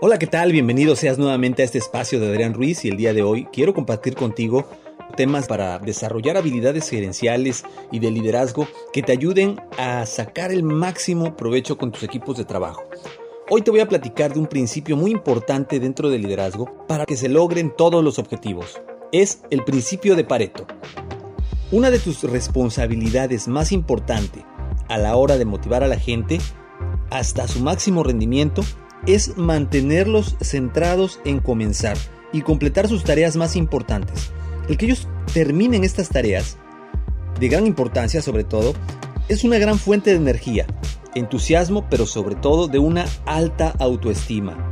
Hola, ¿qué tal? Bienvenido seas nuevamente a este espacio de Adrián Ruiz y el día de hoy quiero compartir contigo temas para desarrollar habilidades gerenciales y de liderazgo que te ayuden a sacar el máximo provecho con tus equipos de trabajo. Hoy te voy a platicar de un principio muy importante dentro del liderazgo para que se logren todos los objetivos. Es el principio de Pareto. Una de tus responsabilidades más importantes a la hora de motivar a la gente hasta su máximo rendimiento es mantenerlos centrados en comenzar y completar sus tareas más importantes. El que ellos terminen estas tareas, de gran importancia sobre todo, es una gran fuente de energía, entusiasmo, pero sobre todo de una alta autoestima.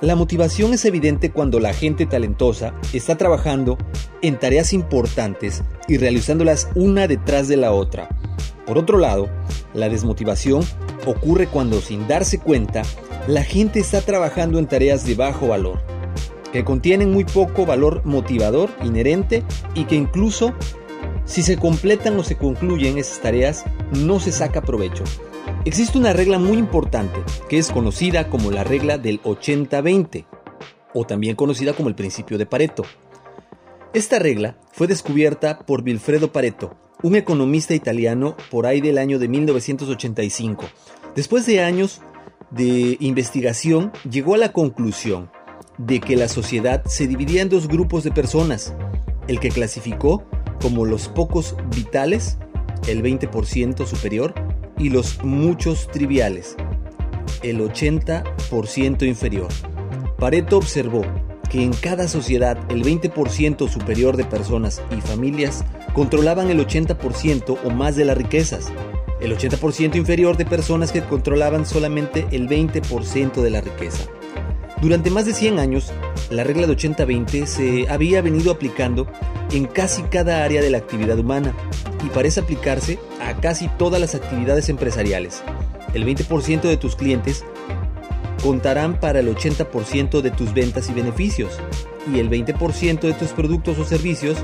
La motivación es evidente cuando la gente talentosa está trabajando en tareas importantes y realizándolas una detrás de la otra. Por otro lado, la desmotivación ocurre cuando sin darse cuenta la gente está trabajando en tareas de bajo valor, que contienen muy poco valor motivador inherente y que incluso si se completan o se concluyen esas tareas no se saca provecho. Existe una regla muy importante que es conocida como la regla del 80-20 o también conocida como el principio de Pareto. Esta regla fue descubierta por Vilfredo Pareto, un economista italiano por ahí del año de 1985. Después de años de investigación llegó a la conclusión de que la sociedad se dividía en dos grupos de personas, el que clasificó como los pocos vitales, el 20% superior, y los muchos triviales, el 80% inferior. Pareto observó que en cada sociedad el 20% superior de personas y familias controlaban el 80% o más de las riquezas, el 80% inferior de personas que controlaban solamente el 20% de la riqueza. Durante más de 100 años, la regla de 80-20 se había venido aplicando en casi cada área de la actividad humana y parece aplicarse a casi todas las actividades empresariales. El 20% de tus clientes contarán para el 80% de tus ventas y beneficios y el 20% de tus productos o servicios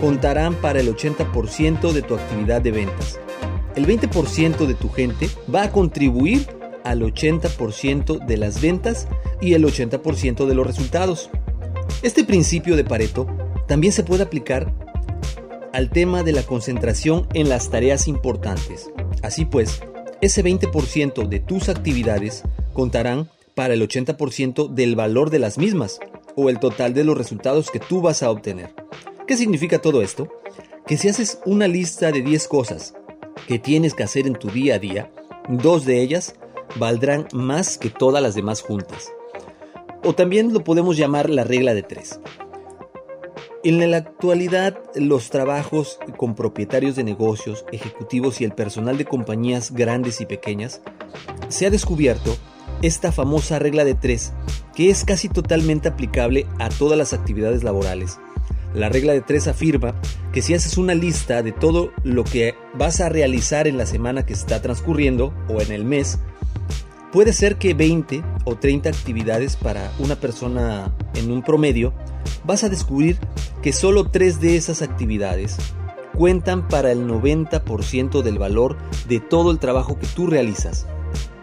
contarán para el 80% de tu actividad de ventas el 20% de tu gente va a contribuir al 80% de las ventas y el 80% de los resultados. Este principio de Pareto también se puede aplicar al tema de la concentración en las tareas importantes. Así pues, ese 20% de tus actividades contarán para el 80% del valor de las mismas o el total de los resultados que tú vas a obtener. ¿Qué significa todo esto? Que si haces una lista de 10 cosas que tienes que hacer en tu día a día, dos de ellas valdrán más que todas las demás juntas. O también lo podemos llamar la regla de tres. En la actualidad, los trabajos con propietarios de negocios, ejecutivos y el personal de compañías grandes y pequeñas, se ha descubierto esta famosa regla de tres, que es casi totalmente aplicable a todas las actividades laborales la regla de tres afirma que si haces una lista de todo lo que vas a realizar en la semana que está transcurriendo o en el mes, puede ser que 20 o 30 actividades para una persona en un promedio, vas a descubrir que solo tres de esas actividades cuentan para el 90% del valor de todo el trabajo que tú realizas.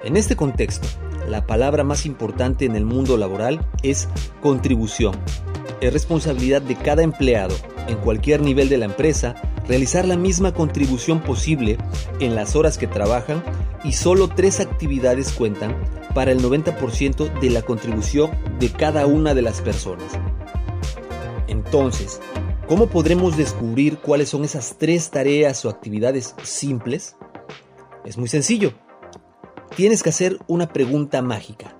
En este contexto, la palabra más importante en el mundo laboral es contribución es responsabilidad de cada empleado, en cualquier nivel de la empresa, realizar la misma contribución posible en las horas que trabajan y solo tres actividades cuentan para el 90% de la contribución de cada una de las personas. Entonces, ¿cómo podremos descubrir cuáles son esas tres tareas o actividades simples? Es muy sencillo. Tienes que hacer una pregunta mágica.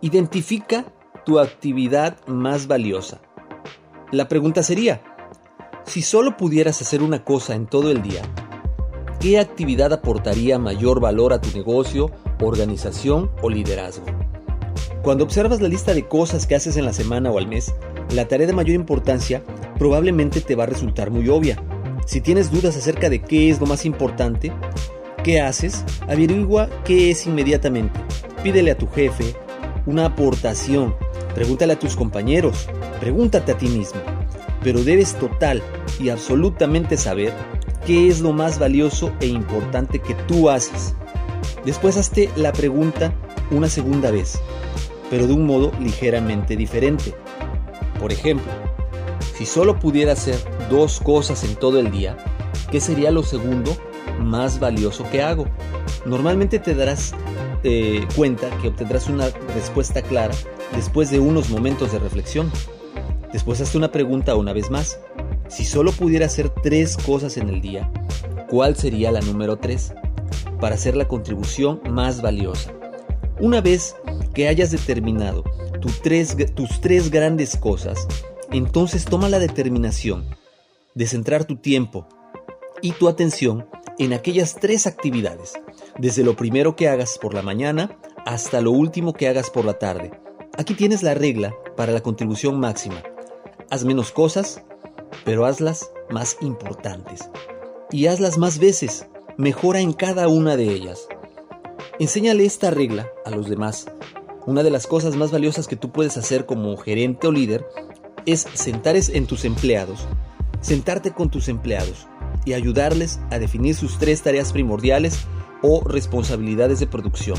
Identifica tu actividad más valiosa. La pregunta sería, si solo pudieras hacer una cosa en todo el día, ¿qué actividad aportaría mayor valor a tu negocio, organización o liderazgo? Cuando observas la lista de cosas que haces en la semana o al mes, la tarea de mayor importancia probablemente te va a resultar muy obvia. Si tienes dudas acerca de qué es lo más importante, ¿qué haces? Averigua qué es inmediatamente. Pídele a tu jefe una aportación Pregúntale a tus compañeros, pregúntate a ti mismo, pero debes total y absolutamente saber qué es lo más valioso e importante que tú haces. Después hazte la pregunta una segunda vez. pero de un modo ligeramente diferente. Por ejemplo, si solo pudiera hacer dos cosas en todo el día, ¿qué sería lo segundo más valioso que hago? Normalmente te darás eh, cuenta que obtendrás una respuesta clara después de unos momentos de reflexión. Después hazte una pregunta una vez más. Si solo pudiera hacer tres cosas en el día, ¿cuál sería la número tres? Para hacer la contribución más valiosa. Una vez que hayas determinado tus tres grandes cosas, entonces toma la determinación de centrar tu tiempo y tu atención en aquellas tres actividades, desde lo primero que hagas por la mañana hasta lo último que hagas por la tarde. Aquí tienes la regla para la contribución máxima. Haz menos cosas, pero hazlas más importantes. Y hazlas más veces. Mejora en cada una de ellas. Enséñale esta regla a los demás. Una de las cosas más valiosas que tú puedes hacer como gerente o líder es sentar en tus empleados, sentarte con tus empleados y ayudarles a definir sus tres tareas primordiales o responsabilidades de producción.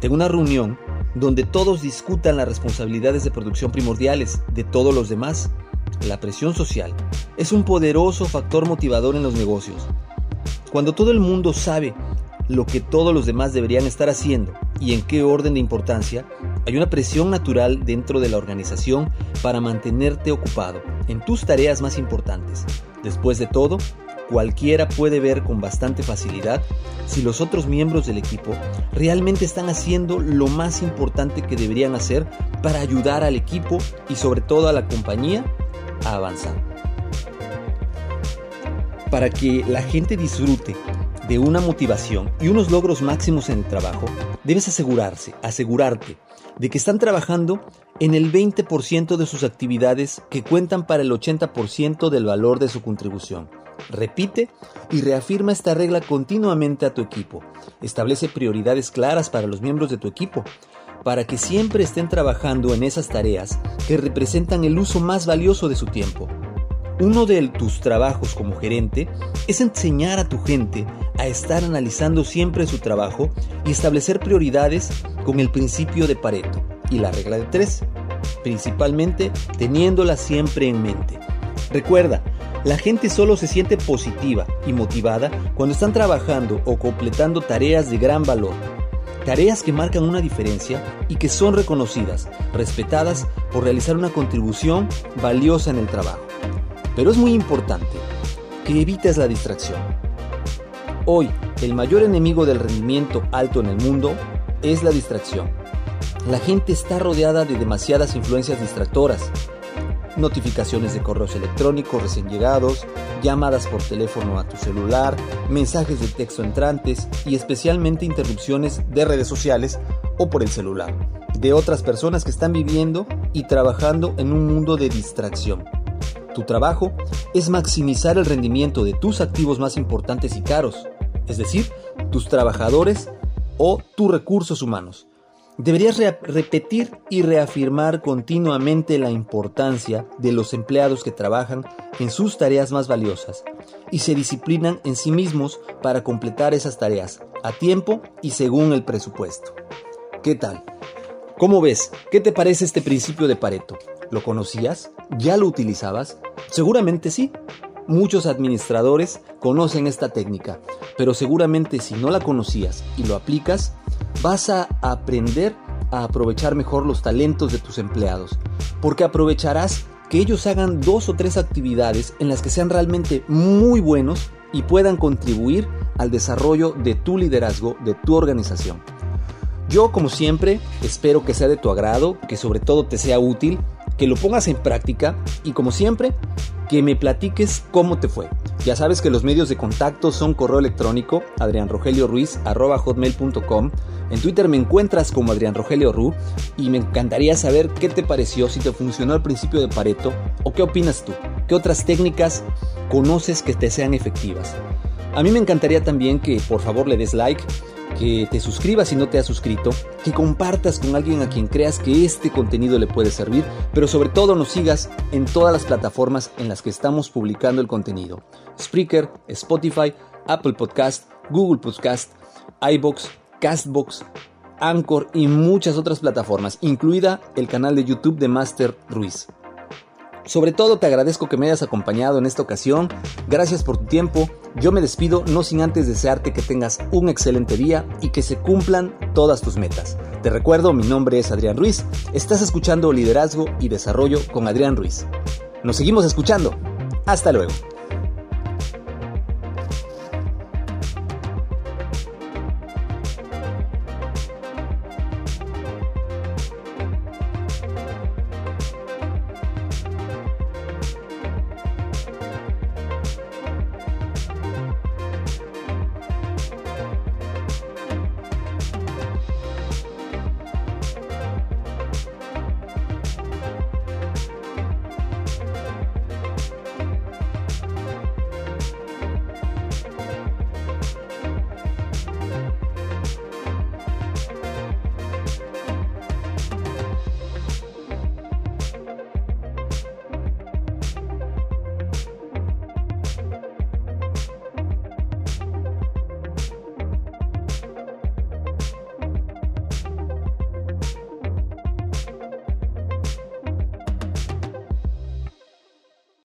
Tengo una reunión donde todos discutan las responsabilidades de producción primordiales de todos los demás. La presión social es un poderoso factor motivador en los negocios. Cuando todo el mundo sabe lo que todos los demás deberían estar haciendo y en qué orden de importancia, hay una presión natural dentro de la organización para mantenerte ocupado en tus tareas más importantes. Después de todo, cualquiera puede ver con bastante facilidad si los otros miembros del equipo realmente están haciendo lo más importante que deberían hacer para ayudar al equipo y sobre todo a la compañía a avanzar. Para que la gente disfrute de una motivación y unos logros máximos en el trabajo, debes asegurarse, asegurarte de que están trabajando en el 20% de sus actividades que cuentan para el 80% del valor de su contribución. Repite y reafirma esta regla continuamente a tu equipo. Establece prioridades claras para los miembros de tu equipo, para que siempre estén trabajando en esas tareas que representan el uso más valioso de su tiempo. Uno de tus trabajos como gerente es enseñar a tu gente a estar analizando siempre su trabajo y establecer prioridades con el principio de Pareto y la regla de tres, principalmente teniéndola siempre en mente. Recuerda, la gente solo se siente positiva y motivada cuando están trabajando o completando tareas de gran valor. Tareas que marcan una diferencia y que son reconocidas, respetadas por realizar una contribución valiosa en el trabajo. Pero es muy importante que evites la distracción. Hoy, el mayor enemigo del rendimiento alto en el mundo es la distracción. La gente está rodeada de demasiadas influencias distractoras, notificaciones de correos electrónicos recién llegados, llamadas por teléfono a tu celular, mensajes de texto entrantes y especialmente interrupciones de redes sociales o por el celular, de otras personas que están viviendo y trabajando en un mundo de distracción. Tu trabajo es maximizar el rendimiento de tus activos más importantes y caros, es decir, tus trabajadores o tus recursos humanos. Deberías repetir y reafirmar continuamente la importancia de los empleados que trabajan en sus tareas más valiosas y se disciplinan en sí mismos para completar esas tareas a tiempo y según el presupuesto. ¿Qué tal? ¿Cómo ves? ¿Qué te parece este principio de Pareto? ¿Lo conocías? ¿Ya lo utilizabas? Seguramente sí. Muchos administradores conocen esta técnica, pero seguramente si no la conocías y lo aplicas, vas a aprender a aprovechar mejor los talentos de tus empleados, porque aprovecharás que ellos hagan dos o tres actividades en las que sean realmente muy buenos y puedan contribuir al desarrollo de tu liderazgo, de tu organización. Yo, como siempre, espero que sea de tu agrado, que sobre todo te sea útil, que lo pongas en práctica y, como siempre, que me platiques cómo te fue. Ya sabes que los medios de contacto son correo electrónico adrianrogelioruiz.com. En Twitter me encuentras como Adrián Rogelio Ru y me encantaría saber qué te pareció, si te funcionó el principio de Pareto o qué opinas tú. ¿Qué otras técnicas conoces que te sean efectivas? A mí me encantaría también que por favor le des like que te suscribas si no te has suscrito, que compartas con alguien a quien creas que este contenido le puede servir, pero sobre todo nos sigas en todas las plataformas en las que estamos publicando el contenido. Spreaker, Spotify, Apple Podcast, Google Podcast, iBox, Castbox, Anchor y muchas otras plataformas, incluida el canal de YouTube de Master Ruiz. Sobre todo te agradezco que me hayas acompañado en esta ocasión. Gracias por tu tiempo. Yo me despido no sin antes desearte que tengas un excelente día y que se cumplan todas tus metas. Te recuerdo, mi nombre es Adrián Ruiz. Estás escuchando Liderazgo y Desarrollo con Adrián Ruiz. Nos seguimos escuchando. Hasta luego.